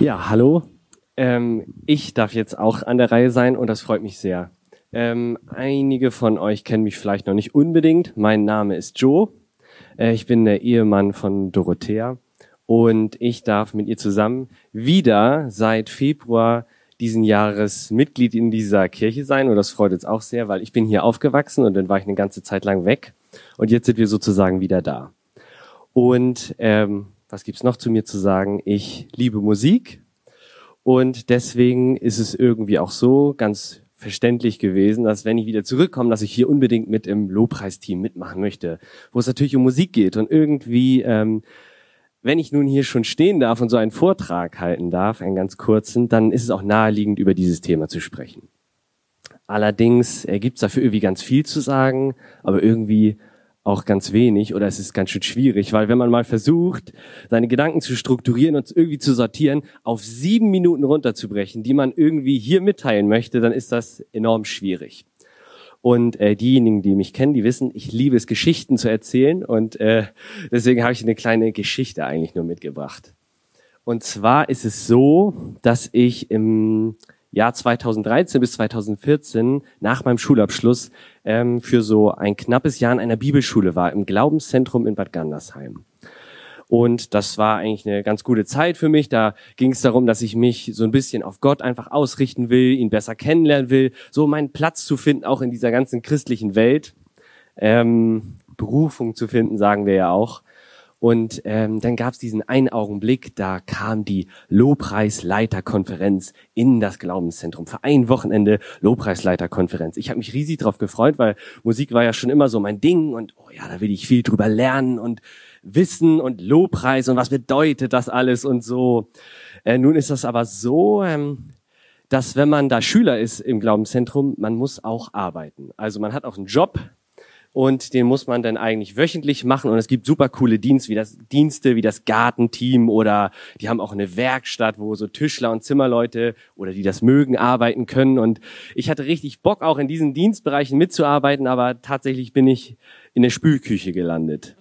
Ja, hallo. Ähm, ich darf jetzt auch an der Reihe sein und das freut mich sehr. Ähm, einige von euch kennen mich vielleicht noch nicht unbedingt. Mein Name ist Joe. Äh, ich bin der Ehemann von Dorothea und ich darf mit ihr zusammen wieder seit Februar diesen Jahres Mitglied in dieser Kirche sein und das freut uns auch sehr, weil ich bin hier aufgewachsen und dann war ich eine ganze Zeit lang weg und jetzt sind wir sozusagen wieder da. Und ähm, was gibt's noch zu mir zu sagen? Ich liebe Musik und deswegen ist es irgendwie auch so ganz verständlich gewesen, dass wenn ich wieder zurückkomme, dass ich hier unbedingt mit im Lobpreisteam mitmachen möchte, wo es natürlich um Musik geht und irgendwie, ähm, wenn ich nun hier schon stehen darf und so einen Vortrag halten darf, einen ganz kurzen, dann ist es auch naheliegend, über dieses Thema zu sprechen. Allerdings äh, gibt es dafür irgendwie ganz viel zu sagen, aber irgendwie auch ganz wenig oder es ist ganz schön schwierig, weil wenn man mal versucht, seine Gedanken zu strukturieren und irgendwie zu sortieren, auf sieben Minuten runterzubrechen, die man irgendwie hier mitteilen möchte, dann ist das enorm schwierig. Und äh, diejenigen, die mich kennen, die wissen, ich liebe es, Geschichten zu erzählen und äh, deswegen habe ich eine kleine Geschichte eigentlich nur mitgebracht. Und zwar ist es so, dass ich im Jahr 2013 bis 2014 nach meinem Schulabschluss ähm, für so ein knappes Jahr in einer Bibelschule war, im Glaubenszentrum in Bad Gandersheim. Und das war eigentlich eine ganz gute Zeit für mich. Da ging es darum, dass ich mich so ein bisschen auf Gott einfach ausrichten will, ihn besser kennenlernen will, so meinen Platz zu finden, auch in dieser ganzen christlichen Welt. Ähm, Berufung zu finden, sagen wir ja auch. Und ähm, dann gab es diesen einen Augenblick, da kam die Lobpreisleiterkonferenz in das Glaubenszentrum. Für ein Wochenende Lobpreisleiterkonferenz. Ich habe mich riesig drauf gefreut, weil Musik war ja schon immer so mein Ding und oh ja, da will ich viel drüber lernen und wissen und Lobpreis und was bedeutet das alles und so. Äh, nun ist das aber so, ähm, dass wenn man da Schüler ist im Glaubenszentrum, man muss auch arbeiten. Also man hat auch einen Job, und den muss man dann eigentlich wöchentlich machen und es gibt super coole Dienste wie das Dienste wie das Gartenteam oder die haben auch eine Werkstatt, wo so Tischler und Zimmerleute oder die das mögen arbeiten können und ich hatte richtig Bock auch in diesen Dienstbereichen mitzuarbeiten, aber tatsächlich bin ich in der Spülküche gelandet.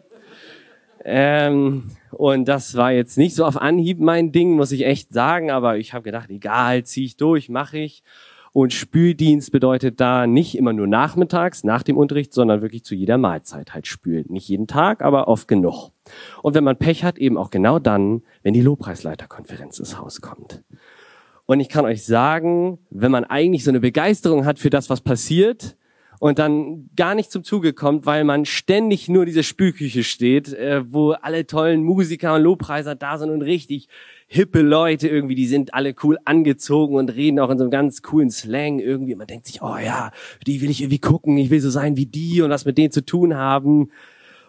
Ähm, und das war jetzt nicht so auf Anhieb mein Ding, muss ich echt sagen, aber ich habe gedacht, egal, zieh ich durch, mache ich. Und Spüldienst bedeutet da nicht immer nur nachmittags, nach dem Unterricht, sondern wirklich zu jeder Mahlzeit halt spülen. Nicht jeden Tag, aber oft genug. Und wenn man Pech hat, eben auch genau dann, wenn die Lobpreisleiterkonferenz ins Haus kommt. Und ich kann euch sagen, wenn man eigentlich so eine Begeisterung hat für das, was passiert, und dann gar nicht zum Zuge kommt, weil man ständig nur diese Spülküche steht, äh, wo alle tollen Musiker und Lobpreiser da sind und richtig hippe Leute irgendwie, die sind alle cool angezogen und reden auch in so einem ganz coolen Slang irgendwie. Man denkt sich, oh ja, die will ich irgendwie gucken, ich will so sein wie die und was mit denen zu tun haben.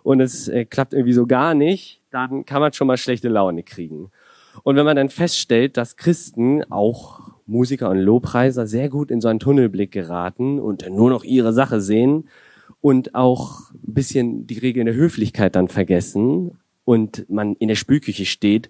Und es äh, klappt irgendwie so gar nicht, dann kann man schon mal schlechte Laune kriegen. Und wenn man dann feststellt, dass Christen, auch Musiker und Lobpreiser, sehr gut in so einen Tunnelblick geraten und nur noch ihre Sache sehen und auch ein bisschen die Regeln der Höflichkeit dann vergessen und man in der Spülküche steht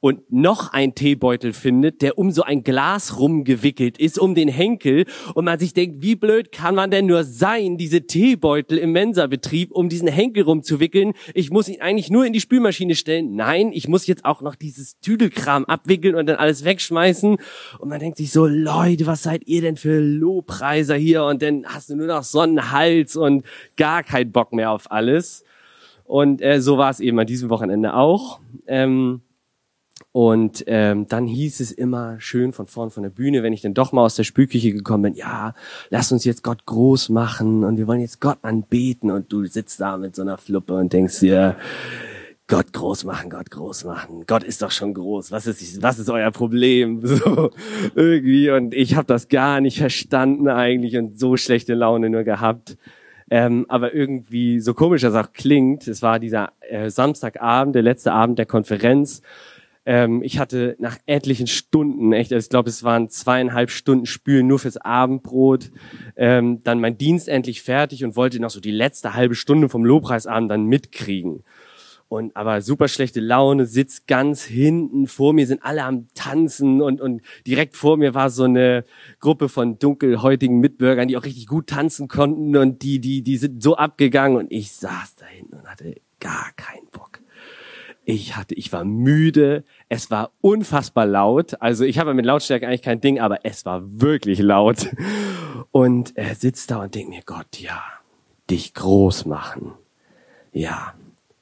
und noch ein Teebeutel findet, der um so ein Glas rumgewickelt ist, um den Henkel und man sich denkt, wie blöd kann man denn nur sein, diese Teebeutel im Mensabetrieb, um diesen Henkel rumzuwickeln? Ich muss ihn eigentlich nur in die Spülmaschine stellen. Nein, ich muss jetzt auch noch dieses Tüdelkram abwickeln und dann alles wegschmeißen. Und man denkt sich so, Leute, was seid ihr denn für Lobpreiser hier? Und dann hast du nur noch Sonnenhals und gar keinen Bock mehr auf alles. Und äh, so war es eben an diesem Wochenende auch. Ähm, und ähm, dann hieß es immer schön von vorn von der Bühne, wenn ich dann doch mal aus der Spülküche gekommen bin, ja, lass uns jetzt Gott groß machen und wir wollen jetzt Gott anbeten. Und du sitzt da mit so einer Fluppe und denkst dir, Gott groß machen, Gott groß machen. Gott ist doch schon groß. Was ist, was ist euer Problem? So irgendwie. Und ich habe das gar nicht verstanden eigentlich und so schlechte Laune nur gehabt. Ähm, aber irgendwie, so komisch das auch klingt, es war dieser äh, Samstagabend, der letzte Abend der Konferenz. Ähm, ich hatte nach etlichen Stunden, echt, also ich glaube, es waren zweieinhalb Stunden Spülen nur fürs Abendbrot, ähm, dann mein Dienst endlich fertig und wollte noch so die letzte halbe Stunde vom Lobpreisabend dann mitkriegen und aber super schlechte Laune, sitzt ganz hinten, vor mir sind alle am Tanzen und, und direkt vor mir war so eine Gruppe von dunkelhäutigen Mitbürgern, die auch richtig gut tanzen konnten und die, die, die sind so abgegangen und ich saß da hinten und hatte gar keinen Bock. ich hatte, ich war müde, es war unfassbar laut. Also ich habe mit Lautstärke eigentlich kein Ding, aber es war wirklich laut. Und er sitzt da und denkt mir, Gott, ja, dich groß machen. Ja,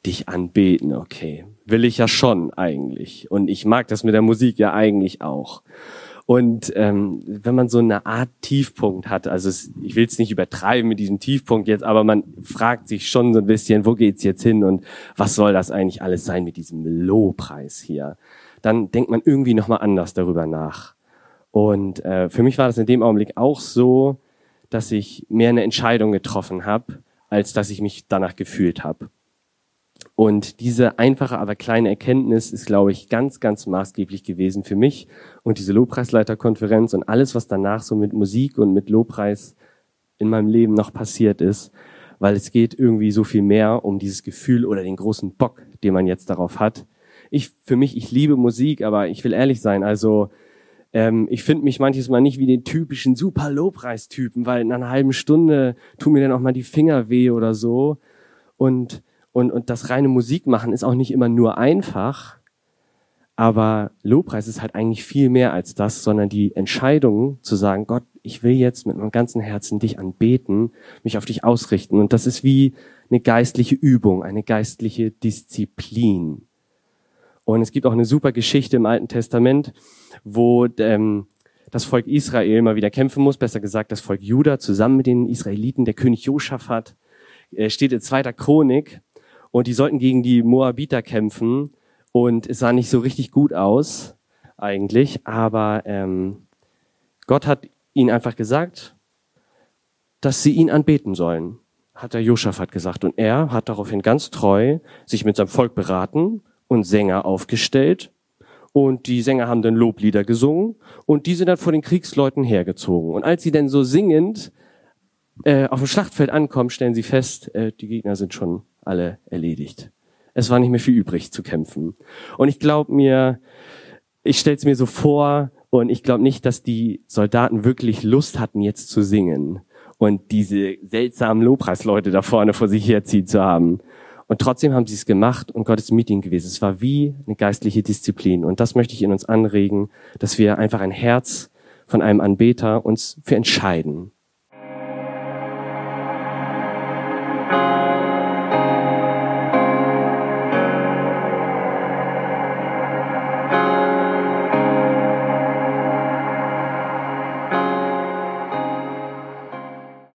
dich anbeten, okay. Will ich ja schon eigentlich. Und ich mag das mit der Musik ja eigentlich auch. Und ähm, wenn man so eine Art Tiefpunkt hat, also es, ich will es nicht übertreiben mit diesem Tiefpunkt jetzt, aber man fragt sich schon so ein bisschen, wo geht's jetzt hin und was soll das eigentlich alles sein mit diesem Lobpreis hier? Dann denkt man irgendwie noch mal anders darüber nach. Und äh, für mich war das in dem Augenblick auch so, dass ich mehr eine Entscheidung getroffen habe, als dass ich mich danach gefühlt habe. Und diese einfache, aber kleine Erkenntnis ist, glaube ich, ganz, ganz maßgeblich gewesen für mich und diese Lobpreisleiterkonferenz und alles, was danach so mit Musik und mit Lobpreis in meinem Leben noch passiert ist, weil es geht irgendwie so viel mehr um dieses Gefühl oder den großen Bock, den man jetzt darauf hat. Ich, für mich, ich liebe Musik, aber ich will ehrlich sein, also ähm, ich finde mich manches Mal nicht wie den typischen super Lobpreistypen, weil in einer halben Stunde tun mir dann auch mal die Finger weh oder so. Und und, und das reine Musik machen ist auch nicht immer nur einfach. Aber Lobpreis ist halt eigentlich viel mehr als das, sondern die Entscheidung zu sagen, Gott, ich will jetzt mit meinem ganzen Herzen dich anbeten, mich auf dich ausrichten. Und das ist wie eine geistliche Übung, eine geistliche Disziplin. Und es gibt auch eine super Geschichte im Alten Testament, wo ähm, das Volk Israel mal wieder kämpfen muss, besser gesagt das Volk Juda zusammen mit den Israeliten, der König Josaphat, äh, steht in zweiter Chronik und die sollten gegen die Moabiter kämpfen und es sah nicht so richtig gut aus eigentlich, aber ähm, Gott hat ihnen einfach gesagt, dass sie ihn anbeten sollen, hat der Josaphat gesagt. Und er hat daraufhin ganz treu sich mit seinem Volk beraten und Sänger aufgestellt. Und die Sänger haben dann Loblieder gesungen und die sind dann vor den Kriegsleuten hergezogen. Und als sie dann so singend äh, auf dem Schlachtfeld ankommen, stellen sie fest, äh, die Gegner sind schon alle erledigt. Es war nicht mehr viel übrig zu kämpfen. Und ich glaube mir, ich stelle es mir so vor, und ich glaube nicht, dass die Soldaten wirklich Lust hatten, jetzt zu singen und diese seltsamen Lobpreisleute da vorne vor sich herziehen zu haben. Und trotzdem haben sie es gemacht und Gott ist mit ihnen gewesen. Es war wie eine geistliche Disziplin. Und das möchte ich in uns anregen, dass wir einfach ein Herz von einem Anbeter uns für entscheiden